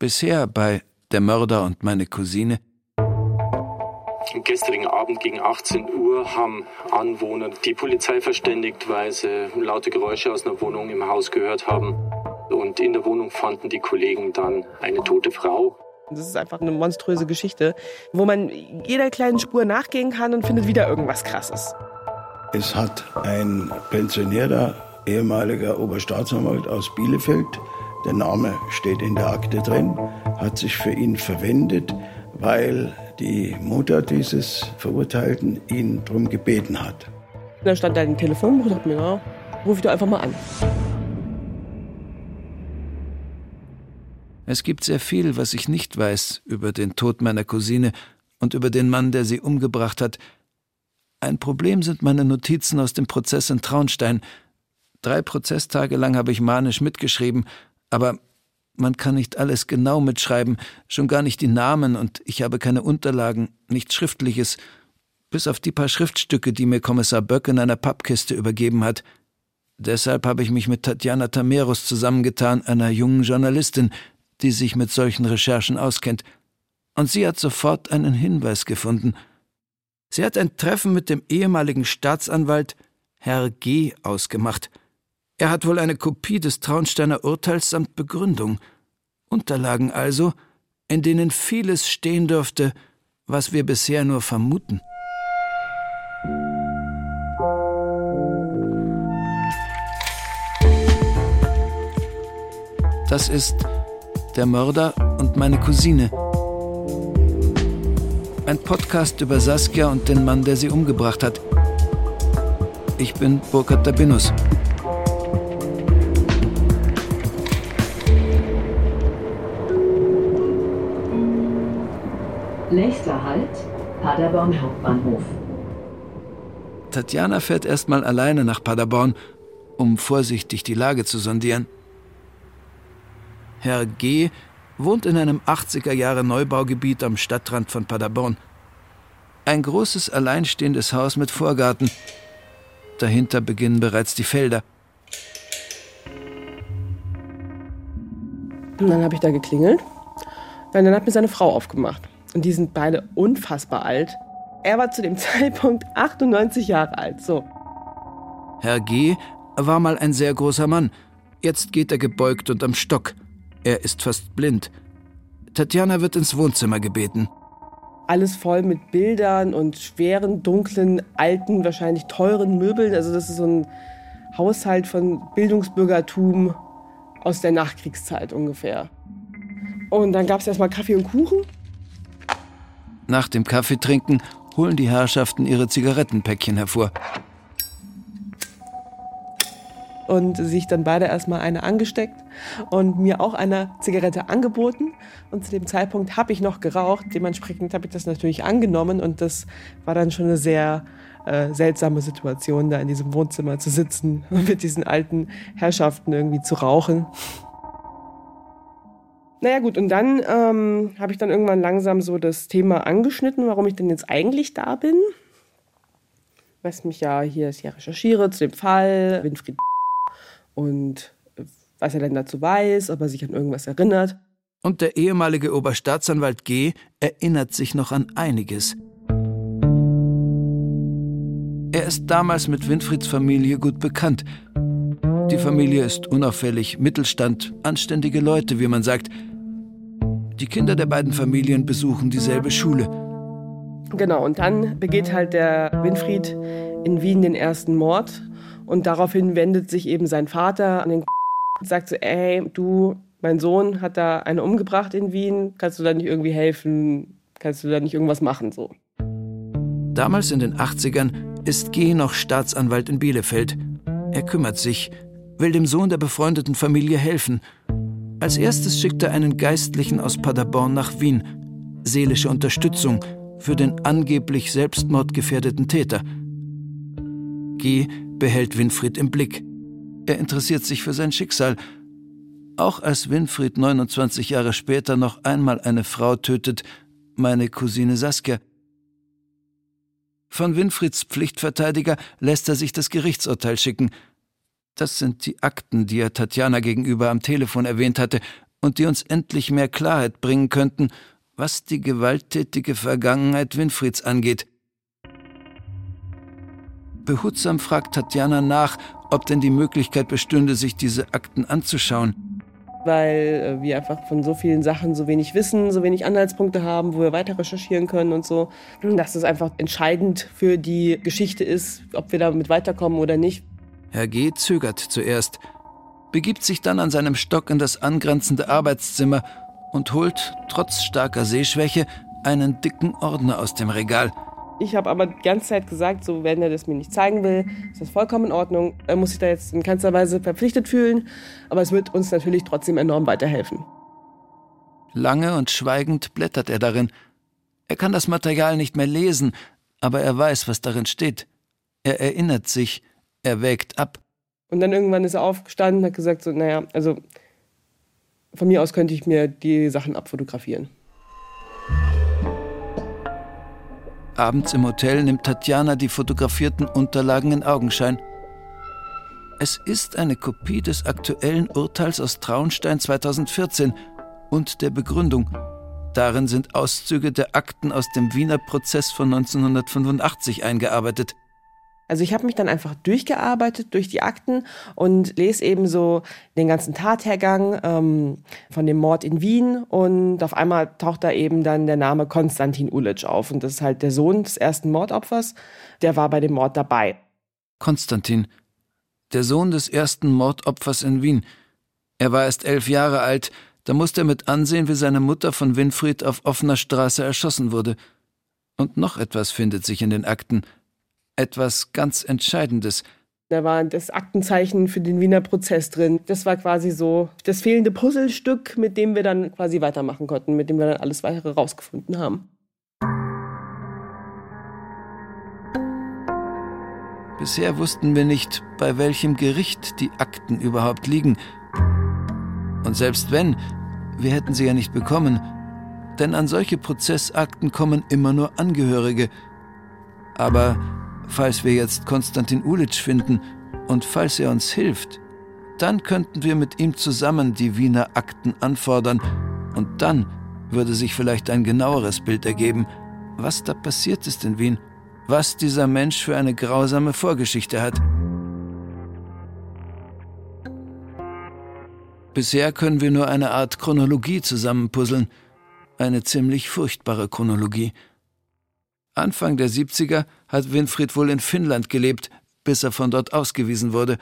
Bisher bei Der Mörder und meine Cousine am gestrigen Abend gegen 18 Uhr haben Anwohner die Polizei verständigt, weil sie laute Geräusche aus einer Wohnung im Haus gehört haben. Und in der Wohnung fanden die Kollegen dann eine tote Frau. Das ist einfach eine monströse Geschichte, wo man jeder kleinen Spur nachgehen kann und findet wieder irgendwas Krasses. Es hat ein pensionierter ehemaliger Oberstaatsanwalt aus Bielefeld, der Name steht in der Akte drin, hat sich für ihn verwendet, weil die Mutter dieses Verurteilten ihn darum gebeten hat. Da stand da ein Telefonbuch und dachte mir, ja, ruf ich doch einfach mal an. Es gibt sehr viel, was ich nicht weiß über den Tod meiner Cousine und über den Mann, der sie umgebracht hat. Ein Problem sind meine Notizen aus dem Prozess in Traunstein. Drei Prozesstage lang habe ich manisch mitgeschrieben, aber man kann nicht alles genau mitschreiben, schon gar nicht die Namen, und ich habe keine Unterlagen, nichts Schriftliches, bis auf die paar Schriftstücke, die mir Kommissar Böck in einer Pappkiste übergeben hat. Deshalb habe ich mich mit Tatjana Tamerus zusammengetan, einer jungen Journalistin, die sich mit solchen Recherchen auskennt. Und sie hat sofort einen Hinweis gefunden. Sie hat ein Treffen mit dem ehemaligen Staatsanwalt Herr G. ausgemacht. Er hat wohl eine Kopie des Traunsteiner Urteils samt Begründung. Unterlagen also, in denen vieles stehen dürfte, was wir bisher nur vermuten. Das ist Der Mörder und meine Cousine. Ein Podcast über Saskia und den Mann, der sie umgebracht hat. Ich bin Burkhard Dabinus. Halt, Paderborn Hauptbahnhof. Tatjana fährt erstmal alleine nach Paderborn, um vorsichtig die Lage zu sondieren. Herr G. wohnt in einem 80er Jahre Neubaugebiet am Stadtrand von Paderborn. Ein großes alleinstehendes Haus mit Vorgarten. Dahinter beginnen bereits die Felder. Und dann habe ich da geklingelt. Und dann hat mir seine Frau aufgemacht. Und die sind beide unfassbar alt. Er war zu dem Zeitpunkt 98 Jahre alt, so. Herr G. war mal ein sehr großer Mann. Jetzt geht er gebeugt und am Stock. Er ist fast blind. Tatjana wird ins Wohnzimmer gebeten. Alles voll mit Bildern und schweren, dunklen, alten, wahrscheinlich teuren Möbeln. Also das ist so ein Haushalt von Bildungsbürgertum aus der Nachkriegszeit ungefähr. Und dann gab es erstmal Kaffee und Kuchen. Nach dem Kaffeetrinken holen die Herrschaften ihre Zigarettenpäckchen hervor. Und sich dann beide erstmal eine angesteckt und mir auch eine Zigarette angeboten. Und zu dem Zeitpunkt habe ich noch geraucht. Dementsprechend habe ich das natürlich angenommen. Und das war dann schon eine sehr äh, seltsame Situation, da in diesem Wohnzimmer zu sitzen und mit diesen alten Herrschaften irgendwie zu rauchen. Naja gut, und dann ähm, habe ich dann irgendwann langsam so das Thema angeschnitten, warum ich denn jetzt eigentlich da bin. Was mich ja hier ist, ja recherchiere zu dem Fall, Winfried und was er denn dazu weiß, ob er sich an irgendwas erinnert. Und der ehemalige Oberstaatsanwalt G. erinnert sich noch an einiges. Er ist damals mit Winfrieds Familie gut bekannt. Die Familie ist unauffällig, Mittelstand, anständige Leute, wie man sagt. Die Kinder der beiden Familien besuchen dieselbe Schule. Genau, und dann begeht halt der Winfried in Wien den ersten Mord. Und daraufhin wendet sich eben sein Vater an den und sagt so, ey, du, mein Sohn hat da eine umgebracht in Wien, kannst du da nicht irgendwie helfen? Kannst du da nicht irgendwas machen? So. Damals in den 80ern ist G. noch Staatsanwalt in Bielefeld. Er kümmert sich, will dem Sohn der befreundeten Familie helfen – als erstes schickt er einen Geistlichen aus Paderborn nach Wien. Seelische Unterstützung für den angeblich selbstmordgefährdeten Täter. G. behält Winfried im Blick. Er interessiert sich für sein Schicksal. Auch als Winfried 29 Jahre später noch einmal eine Frau tötet, meine Cousine Saskia. Von Winfrieds Pflichtverteidiger lässt er sich das Gerichtsurteil schicken – das sind die Akten, die er Tatjana gegenüber am Telefon erwähnt hatte und die uns endlich mehr Klarheit bringen könnten, was die gewalttätige Vergangenheit Winfrieds angeht. Behutsam fragt Tatjana nach, ob denn die Möglichkeit bestünde, sich diese Akten anzuschauen. Weil äh, wir einfach von so vielen Sachen so wenig wissen, so wenig Anhaltspunkte haben, wo wir weiter recherchieren können und so. Dass es einfach entscheidend für die Geschichte ist, ob wir damit weiterkommen oder nicht. Herr G. zögert zuerst, begibt sich dann an seinem Stock in das angrenzende Arbeitszimmer und holt, trotz starker Sehschwäche, einen dicken Ordner aus dem Regal. Ich habe aber die ganze Zeit gesagt, so wenn er das mir nicht zeigen will, ist das vollkommen in Ordnung. Er muss sich da jetzt in keinster Weise verpflichtet fühlen, aber es wird uns natürlich trotzdem enorm weiterhelfen. Lange und schweigend blättert er darin. Er kann das Material nicht mehr lesen, aber er weiß, was darin steht. Er erinnert sich, er wägt ab. Und dann irgendwann ist er aufgestanden und hat gesagt, so, naja, also von mir aus könnte ich mir die Sachen abfotografieren. Abends im Hotel nimmt Tatjana die fotografierten Unterlagen in Augenschein. Es ist eine Kopie des aktuellen Urteils aus Traunstein 2014 und der Begründung. Darin sind Auszüge der Akten aus dem Wiener Prozess von 1985 eingearbeitet. Also ich habe mich dann einfach durchgearbeitet durch die Akten und lese eben so den ganzen Tathergang ähm, von dem Mord in Wien und auf einmal taucht da eben dann der Name Konstantin Ulic auf und das ist halt der Sohn des ersten Mordopfers, der war bei dem Mord dabei. Konstantin, der Sohn des ersten Mordopfers in Wien. Er war erst elf Jahre alt, da musste er mit ansehen, wie seine Mutter von Winfried auf offener Straße erschossen wurde. Und noch etwas findet sich in den Akten – etwas ganz Entscheidendes. Da war das Aktenzeichen für den Wiener Prozess drin. Das war quasi so das fehlende Puzzlestück, mit dem wir dann quasi weitermachen konnten, mit dem wir dann alles weitere rausgefunden haben. Bisher wussten wir nicht, bei welchem Gericht die Akten überhaupt liegen. Und selbst wenn, wir hätten sie ja nicht bekommen. Denn an solche Prozessakten kommen immer nur Angehörige. Aber Falls wir jetzt Konstantin Ulic finden und falls er uns hilft, dann könnten wir mit ihm zusammen die Wiener Akten anfordern und dann würde sich vielleicht ein genaueres Bild ergeben, was da passiert ist in Wien, was dieser Mensch für eine grausame Vorgeschichte hat. Bisher können wir nur eine Art Chronologie zusammenpuzzeln, eine ziemlich furchtbare Chronologie. Anfang der 70er hat Winfried wohl in Finnland gelebt, bis er von dort ausgewiesen wurde.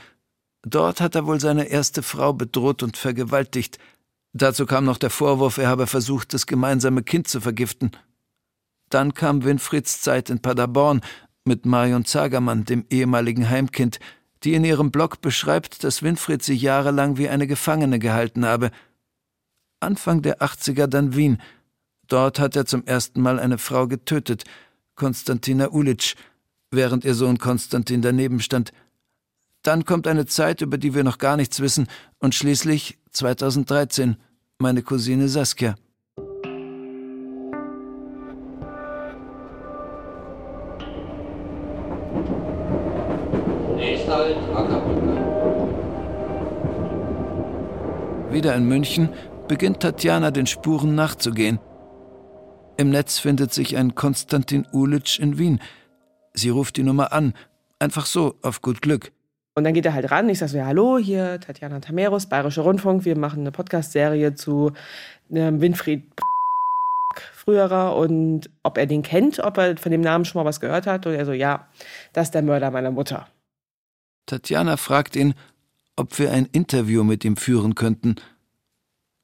Dort hat er wohl seine erste Frau bedroht und vergewaltigt. Dazu kam noch der Vorwurf, er habe versucht, das gemeinsame Kind zu vergiften. Dann kam Winfrieds Zeit in Paderborn mit Marion Zagermann, dem ehemaligen Heimkind, die in ihrem Blog beschreibt, dass Winfried sie jahrelang wie eine Gefangene gehalten habe. Anfang der 80er dann Wien. Dort hat er zum ersten Mal eine Frau getötet – Konstantina Ulic, während ihr Sohn Konstantin daneben stand. Dann kommt eine Zeit, über die wir noch gar nichts wissen, und schließlich 2013 meine Cousine Saskia. Halt Wieder in München beginnt Tatjana den Spuren nachzugehen. Im Netz findet sich ein Konstantin Ulic in Wien. Sie ruft die Nummer an, einfach so, auf gut Glück. Und dann geht er halt ran. Ich sage so, ja, hallo, hier Tatjana Tameros, Bayerischer Rundfunk. Wir machen eine Podcast-Serie zu ähm, Winfried früherer und ob er den kennt, ob er von dem Namen schon mal was gehört hat. Und er so, ja, das ist der Mörder meiner Mutter. Tatjana fragt ihn, ob wir ein Interview mit ihm führen könnten.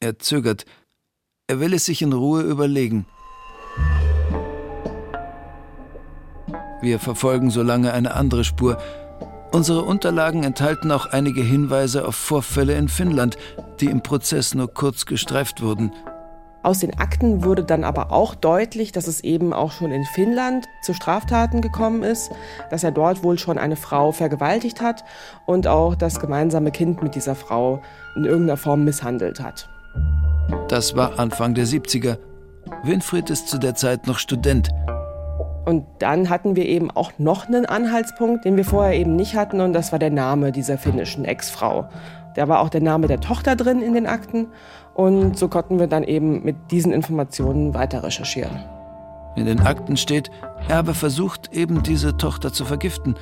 Er zögert. Er will es sich in Ruhe überlegen. Wir verfolgen so lange eine andere Spur. Unsere Unterlagen enthalten auch einige Hinweise auf Vorfälle in Finnland, die im Prozess nur kurz gestreift wurden. Aus den Akten wurde dann aber auch deutlich, dass es eben auch schon in Finnland zu Straftaten gekommen ist, dass er dort wohl schon eine Frau vergewaltigt hat und auch das gemeinsame Kind mit dieser Frau in irgendeiner Form misshandelt hat. Das war Anfang der 70er. Winfried ist zu der Zeit noch Student. Und dann hatten wir eben auch noch einen Anhaltspunkt, den wir vorher eben nicht hatten, und das war der Name dieser finnischen Ex-Frau. Da war auch der Name der Tochter drin in den Akten. Und so konnten wir dann eben mit diesen Informationen weiter recherchieren. In den Akten steht, er habe versucht, eben diese Tochter zu vergiften.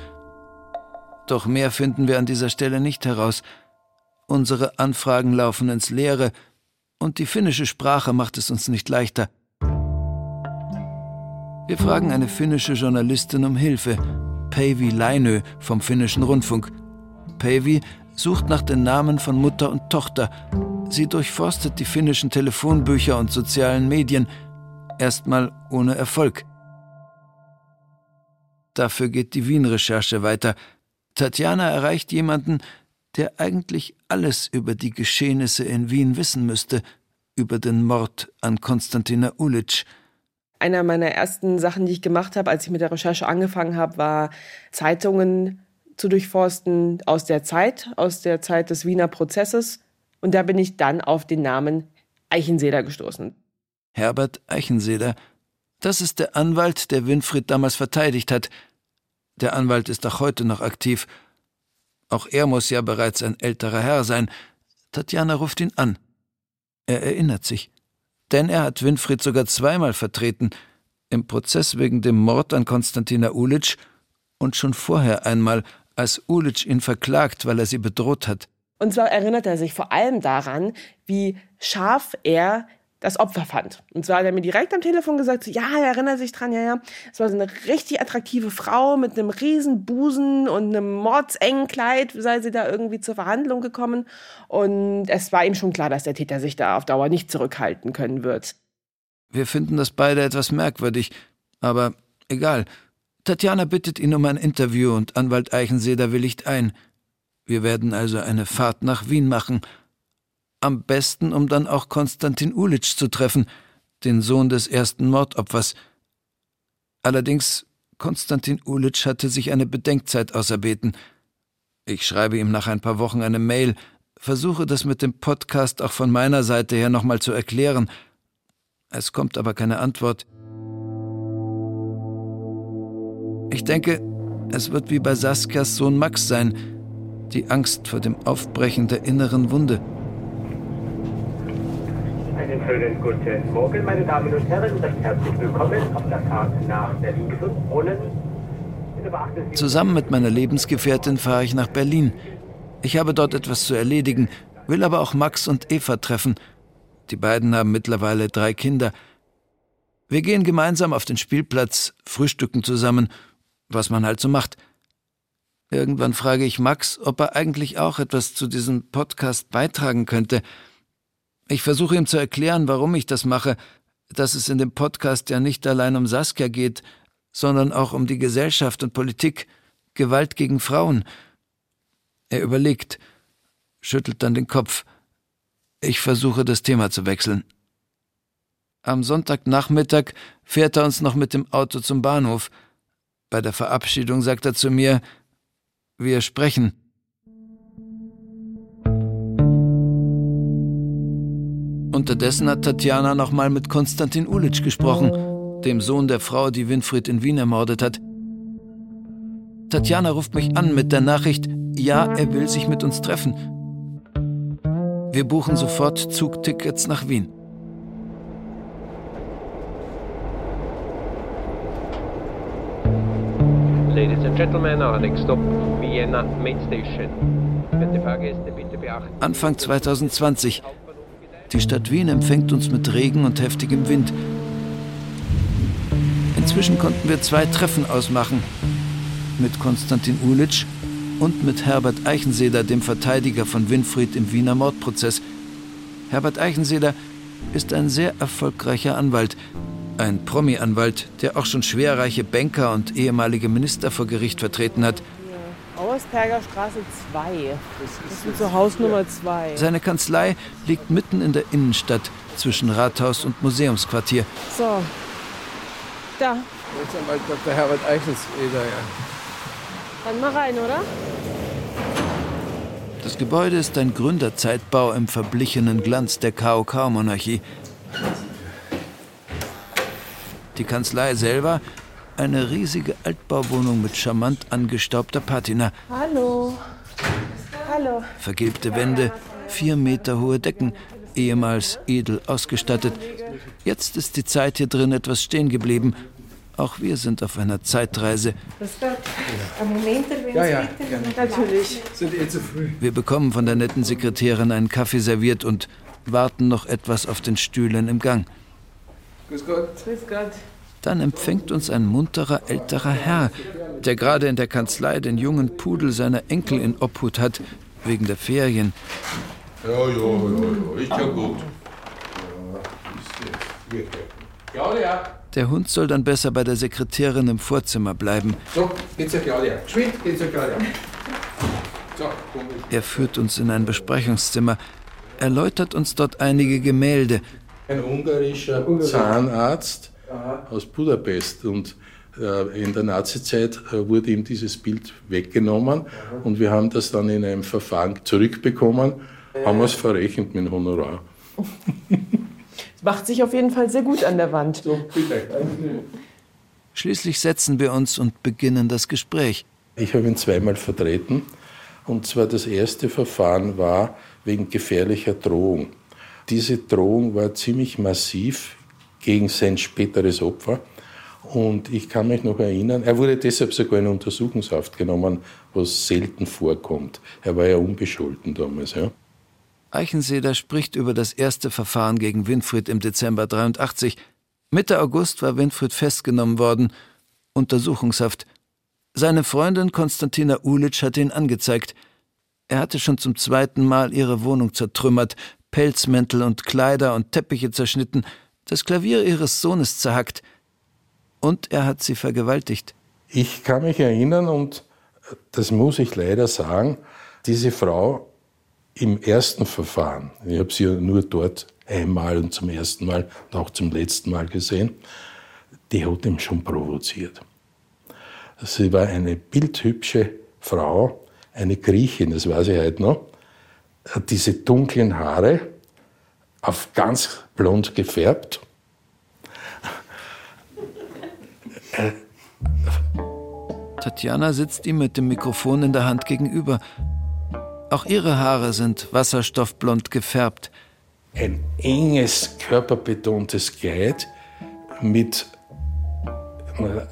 Doch mehr finden wir an dieser Stelle nicht heraus. Unsere Anfragen laufen ins Leere und die finnische Sprache macht es uns nicht leichter. Wir fragen eine finnische Journalistin um Hilfe, Päivi Lainö vom finnischen Rundfunk. Päivi sucht nach den Namen von Mutter und Tochter. Sie durchforstet die finnischen Telefonbücher und sozialen Medien, erstmal ohne Erfolg. Dafür geht die Wien-Recherche weiter. Tatjana erreicht jemanden, der eigentlich alles über die Geschehnisse in Wien wissen müsste, über den Mord an Konstantina Ulic. Einer meiner ersten Sachen, die ich gemacht habe, als ich mit der Recherche angefangen habe, war Zeitungen zu durchforsten aus der Zeit, aus der Zeit des Wiener Prozesses. Und da bin ich dann auf den Namen Eichenseder gestoßen. Herbert Eichenseder. Das ist der Anwalt, der Winfried damals verteidigt hat. Der Anwalt ist auch heute noch aktiv. Auch er muss ja bereits ein älterer Herr sein. Tatjana ruft ihn an. Er erinnert sich. Denn er hat Winfried sogar zweimal vertreten. Im Prozess wegen dem Mord an Konstantina Ulic und schon vorher einmal, als Ulic ihn verklagt, weil er sie bedroht hat. Und zwar erinnert er sich vor allem daran, wie scharf er das Opfer fand. Und zwar hat er mir direkt am Telefon gesagt, ja, er erinnert sich dran, ja, ja. Es war so eine richtig attraktive Frau mit einem riesen Busen und einem mordsengen Kleid, sei sie da irgendwie zur Verhandlung gekommen. Und es war ihm schon klar, dass der Täter sich da auf Dauer nicht zurückhalten können wird. Wir finden das beide etwas merkwürdig, aber egal. Tatjana bittet ihn um ein Interview und Anwalt Eichenseder willigt ein. Wir werden also eine Fahrt nach Wien machen – am besten, um dann auch Konstantin Ulitsch zu treffen, den Sohn des ersten Mordopfers. Allerdings, Konstantin Ulitsch hatte sich eine Bedenkzeit auserbeten. Ich schreibe ihm nach ein paar Wochen eine Mail, versuche das mit dem Podcast auch von meiner Seite her nochmal zu erklären. Es kommt aber keine Antwort. Ich denke, es wird wie bei Saskias Sohn Max sein, die Angst vor dem Aufbrechen der inneren Wunde. Schönen guten Morgen, meine Damen und Herren, und herzlich willkommen auf der Fahrt nach Berlin-Gesundbrunnen. Zusammen mit meiner Lebensgefährtin fahre ich nach Berlin. Ich habe dort etwas zu erledigen, will aber auch Max und Eva treffen. Die beiden haben mittlerweile drei Kinder. Wir gehen gemeinsam auf den Spielplatz, frühstücken zusammen, was man halt so macht. Irgendwann frage ich Max, ob er eigentlich auch etwas zu diesem Podcast beitragen könnte. Ich versuche ihm zu erklären, warum ich das mache, dass es in dem Podcast ja nicht allein um Saskia geht, sondern auch um die Gesellschaft und Politik, Gewalt gegen Frauen. Er überlegt, schüttelt dann den Kopf. Ich versuche das Thema zu wechseln. Am Sonntagnachmittag fährt er uns noch mit dem Auto zum Bahnhof. Bei der Verabschiedung sagt er zu mir, wir sprechen. Unterdessen hat Tatjana nochmal mit Konstantin Ulitsch gesprochen, dem Sohn der Frau, die Winfried in Wien ermordet hat. Tatjana ruft mich an mit der Nachricht, ja, er will sich mit uns treffen. Wir buchen sofort Zugtickets nach Wien. Ladies and Gentlemen, our next stop, Vienna Main Station. Fahrgäste bitte beachten. Anfang 2020 die Stadt Wien empfängt uns mit Regen und heftigem Wind. Inzwischen konnten wir zwei Treffen ausmachen. Mit Konstantin Ulitsch und mit Herbert Eichenseder, dem Verteidiger von Winfried im Wiener Mordprozess. Herbert Eichenseder ist ein sehr erfolgreicher Anwalt, ein Promi-Anwalt, der auch schon schwerreiche Banker und ehemalige Minister vor Gericht vertreten hat. Auersperger Straße 2. Das ist so Haus Nummer 2. Seine Kanzlei liegt mitten in der Innenstadt zwischen Rathaus und Museumsquartier. So. Da. Rechtsanwalt Dr. Herbert Eichelseder, ja. Dann mal rein, oder? Das Gebäude ist ein Gründerzeitbau im verblichenen Glanz der KOK-Monarchie. Die Kanzlei selber eine riesige Altbauwohnung mit charmant angestaubter Patina. Hallo. Hallo. Vergilbte Wände, vier Meter hohe Decken, ehemals edel ausgestattet. Jetzt ist die Zeit hier drin etwas stehen geblieben. Auch wir sind auf einer Zeitreise. Moment, Ja, ja. Natürlich. Sind eh zu früh. Wir bekommen von der netten Sekretärin einen Kaffee serviert und warten noch etwas auf den Stühlen im Gang. Grüß Gott. Grüß Gott. Dann empfängt uns ein munterer älterer Herr, der gerade in der Kanzlei den jungen Pudel seiner Enkel in Obhut hat, wegen der Ferien. Ja, ja, ja, ja, ist ja gut. Claudia. Der Hund soll dann besser bei der Sekretärin im Vorzimmer bleiben. So, geht zur Claudia. Geschwind, geht zur Claudia. So, komm mit. Er führt uns in ein Besprechungszimmer, erläutert uns dort einige Gemälde. Ein ungarischer Zahnarzt aus Budapest und äh, in der Nazizeit äh, wurde ihm dieses Bild weggenommen und wir haben das dann in einem Verfahren zurückbekommen, haben es verrechnet mit dem Honorar. Es macht sich auf jeden Fall sehr gut an der Wand. So, bitte. Schließlich setzen wir uns und beginnen das Gespräch. Ich habe ihn zweimal vertreten. Und zwar das erste Verfahren war wegen gefährlicher Drohung. Diese Drohung war ziemlich massiv gegen sein späteres Opfer. Und ich kann mich noch erinnern, er wurde deshalb sogar in Untersuchungshaft genommen, was selten vorkommt. Er war ja unbescholten damals. Ja. Eichenseder spricht über das erste Verfahren gegen Winfried im Dezember 83. Mitte August war Winfried festgenommen worden, Untersuchungshaft. Seine Freundin Konstantina Ulitsch hatte ihn angezeigt. Er hatte schon zum zweiten Mal ihre Wohnung zertrümmert, Pelzmäntel und Kleider und Teppiche zerschnitten, das Klavier ihres Sohnes zerhackt. Und er hat sie vergewaltigt. Ich kann mich erinnern, und das muss ich leider sagen, diese Frau im ersten Verfahren, ich habe sie ja nur dort einmal und zum ersten Mal und auch zum letzten Mal gesehen, die hat ihn schon provoziert. Sie war eine bildhübsche Frau, eine Griechin, das weiß ich heute noch, hat diese dunklen Haare auf ganz blond gefärbt. Tatjana sitzt ihm mit dem Mikrofon in der Hand gegenüber. Auch ihre Haare sind wasserstoffblond gefärbt. Ein enges, körperbetontes Kleid mit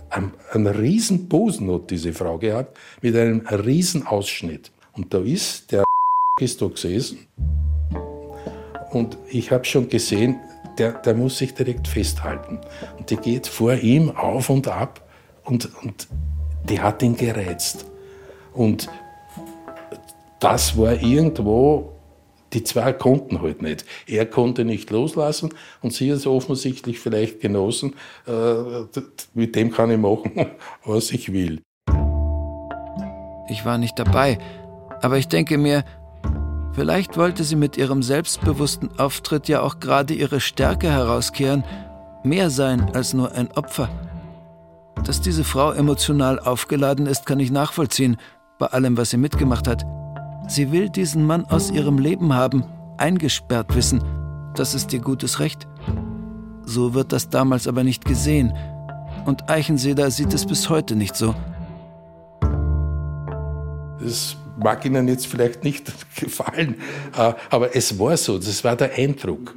einem, einem riesen Posen hat diese Frau gehabt, mit einem riesen Ausschnitt. Und da ist der ist da gesessen und ich habe schon gesehen, der, der muss sich direkt festhalten. Und die geht vor ihm auf und ab und, und die hat ihn gereizt. Und das war irgendwo, die zwei konnten halt nicht. Er konnte nicht loslassen und sie hat offensichtlich vielleicht genossen, äh, mit dem kann ich machen, was ich will. Ich war nicht dabei, aber ich denke mir, vielleicht wollte sie mit ihrem selbstbewussten Auftritt ja auch gerade ihre Stärke herauskehren, mehr sein als nur ein Opfer. Dass diese Frau emotional aufgeladen ist, kann ich nachvollziehen, bei allem, was sie mitgemacht hat. Sie will diesen Mann aus ihrem Leben haben, eingesperrt wissen. Das ist ihr gutes Recht. So wird das damals aber nicht gesehen. Und Eichenseder sieht es bis heute nicht so. Das mag Ihnen jetzt vielleicht nicht gefallen, äh, aber es war so, das war der Eindruck.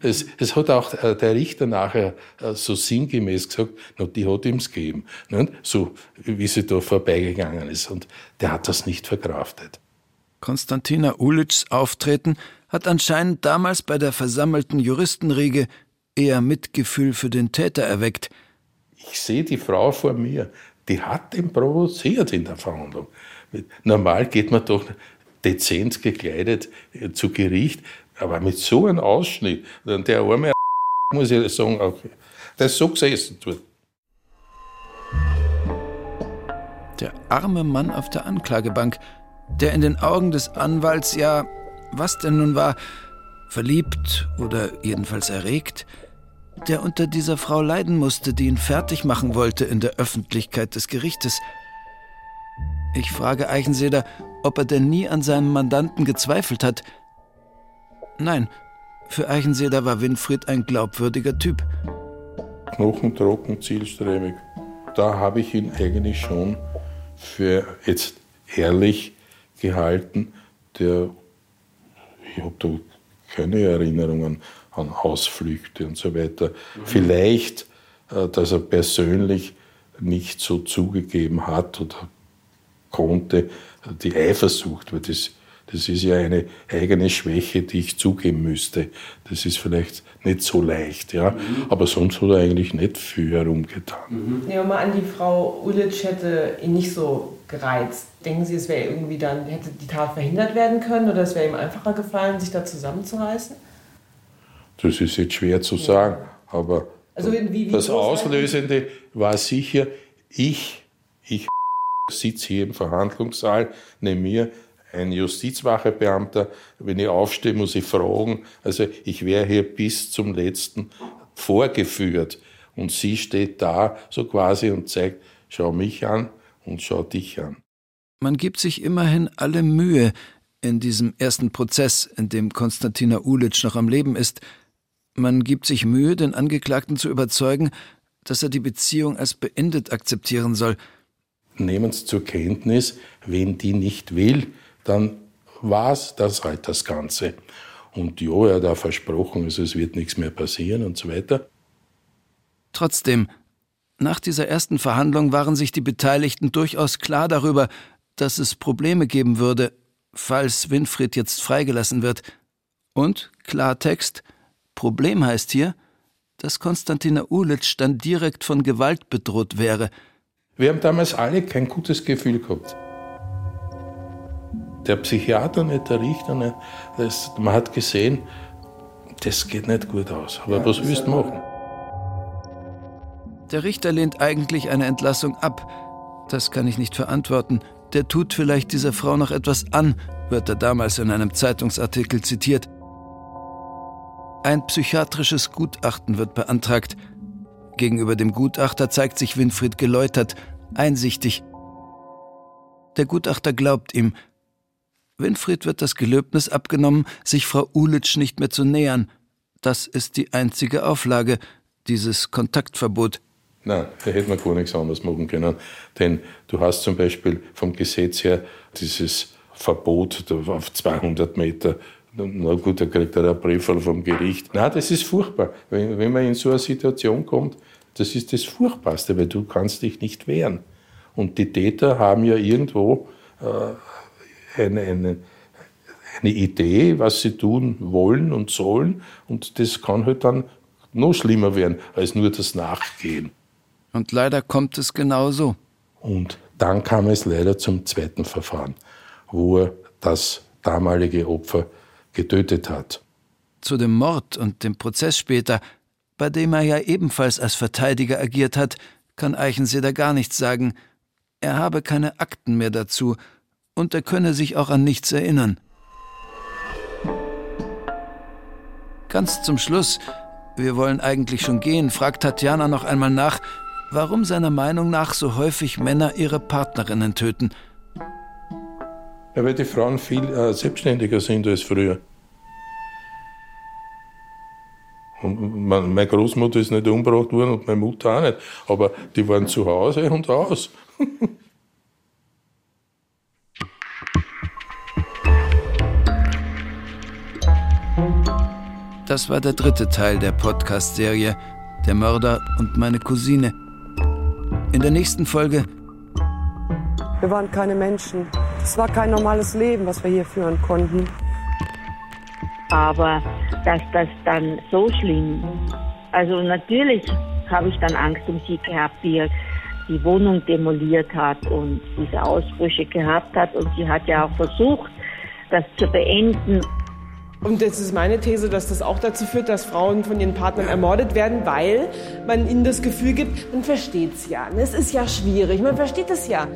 Es, es hat auch äh, der Richter nachher äh, so sinngemäß gesagt, no, die hat ihm's gegeben, nicht? so wie sie da vorbeigegangen ist. Und der hat das nicht verkraftet. Konstantina Ulitschs Auftreten hat anscheinend damals bei der versammelten Juristenriege eher Mitgefühl für den Täter erweckt. Ich sehe die Frau vor mir, die hat ihn provoziert in der Verhandlung. Normal geht man doch dezent gekleidet äh, zu Gericht, aber mit so einem Ausschnitt, der arme muss ich sagen, auch, der ist so gesessen. Der arme Mann auf der Anklagebank, der in den Augen des Anwalts ja, was denn nun war, verliebt oder jedenfalls erregt, der unter dieser Frau leiden musste, die ihn fertig machen wollte in der Öffentlichkeit des Gerichtes. Ich frage Eichenseder, ob er denn nie an seinem Mandanten gezweifelt hat. Nein, für Eichenseder war Winfried ein glaubwürdiger Typ. Knochentrocken, zielstrebig. Da habe ich ihn eigentlich schon für jetzt ehrlich gehalten, der, ich habe da keine Erinnerungen an Ausflüchte und so weiter. Mhm. Vielleicht, äh, dass er persönlich nicht so zugegeben hat oder konnte, die Eifersucht, weil das das ist ja eine eigene Schwäche, die ich zugeben müsste. Das ist vielleicht nicht so leicht, ja. Mhm. Aber sonst hat er eigentlich nicht viel herumgetan. Mhm. Nehmen wir mal an, die Frau Ulitsch hätte ihn nicht so gereizt. Denken Sie, es wäre irgendwie dann, hätte die Tat verhindert werden können oder es wäre ihm einfacher gefallen, sich da zusammenzureißen? Das ist jetzt schwer zu sagen, ja. aber also wie, wie das Auslösende war sicher, ich, ich sitze hier im Verhandlungssaal, neben mir ein Justizwachebeamter. Wenn ich aufstehe, muss ich fragen. Also ich wäre hier bis zum letzten vorgeführt. Und sie steht da so quasi und zeigt, schau mich an und schau dich an. Man gibt sich immerhin alle Mühe in diesem ersten Prozess, in dem Konstantina Ulitsch noch am Leben ist. Man gibt sich Mühe, den Angeklagten zu überzeugen, dass er die Beziehung als beendet akzeptieren soll. Nehmen Sie zur Kenntnis, wenn die nicht will, dann war es das halt das Ganze. Und ja, er hat auch versprochen, also es wird nichts mehr passieren und so weiter. Trotzdem, nach dieser ersten Verhandlung waren sich die Beteiligten durchaus klar darüber, dass es Probleme geben würde, falls Winfried jetzt freigelassen wird. Und, Klartext, Problem heißt hier, dass Konstantina Ulitsch dann direkt von Gewalt bedroht wäre. Wir haben damals alle kein gutes Gefühl gehabt der Psychiater nicht, der Richter nicht. Das, man hat gesehen, das geht nicht gut aus. Aber ja, was willst du machen? Der Richter lehnt eigentlich eine Entlassung ab. Das kann ich nicht verantworten. Der tut vielleicht dieser Frau noch etwas an, wird er damals in einem Zeitungsartikel zitiert. Ein psychiatrisches Gutachten wird beantragt. Gegenüber dem Gutachter zeigt sich Winfried geläutert, einsichtig. Der Gutachter glaubt ihm, Winfried wird das Gelöbnis abgenommen, sich Frau Ulitsch nicht mehr zu nähern. Das ist die einzige Auflage, dieses Kontaktverbot. Nein, da hätte man gar nichts anderes machen können. Denn du hast zum Beispiel vom Gesetz her dieses Verbot auf 200 Meter. Na gut, da kriegt er einen Brief vom Gericht. Nein, das ist furchtbar. Wenn, wenn man in so eine Situation kommt, das ist das Furchtbarste, weil du kannst dich nicht wehren. Und die Täter haben ja irgendwo äh, eine, eine, eine Idee, was sie tun wollen und sollen. Und das kann halt dann noch schlimmer werden als nur das Nachgehen. Und leider kommt es genauso. Und dann kam es leider zum zweiten Verfahren, wo er das damalige Opfer getötet hat. Zu dem Mord und dem Prozess später, bei dem er ja ebenfalls als Verteidiger agiert hat, kann Eichenseder gar nichts sagen. Er habe keine Akten mehr dazu und er könne sich auch an nichts erinnern. Ganz zum Schluss, wir wollen eigentlich schon gehen, fragt Tatjana noch einmal nach, warum seiner Meinung nach so häufig Männer ihre Partnerinnen töten. Ja, weil die Frauen viel äh, selbstständiger sind als früher. Und meine Großmutter ist nicht umgebracht worden und meine Mutter auch nicht. Aber die waren zu Hause und aus. Das war der dritte Teil der Podcast-Serie Der Mörder und meine Cousine. In der nächsten Folge. Wir waren keine Menschen. Es war kein normales Leben, was wir hier führen konnten. Aber dass das dann so schlimm. Also natürlich habe ich dann Angst um sie gehabt, er die Wohnung demoliert hat und diese Ausbrüche gehabt hat. Und sie hat ja auch versucht, das zu beenden. Und das ist meine These, dass das auch dazu führt, dass Frauen von ihren Partnern ermordet werden, weil man ihnen das Gefühl gibt, man versteht es ja. Es ist ja schwierig, man versteht es ja.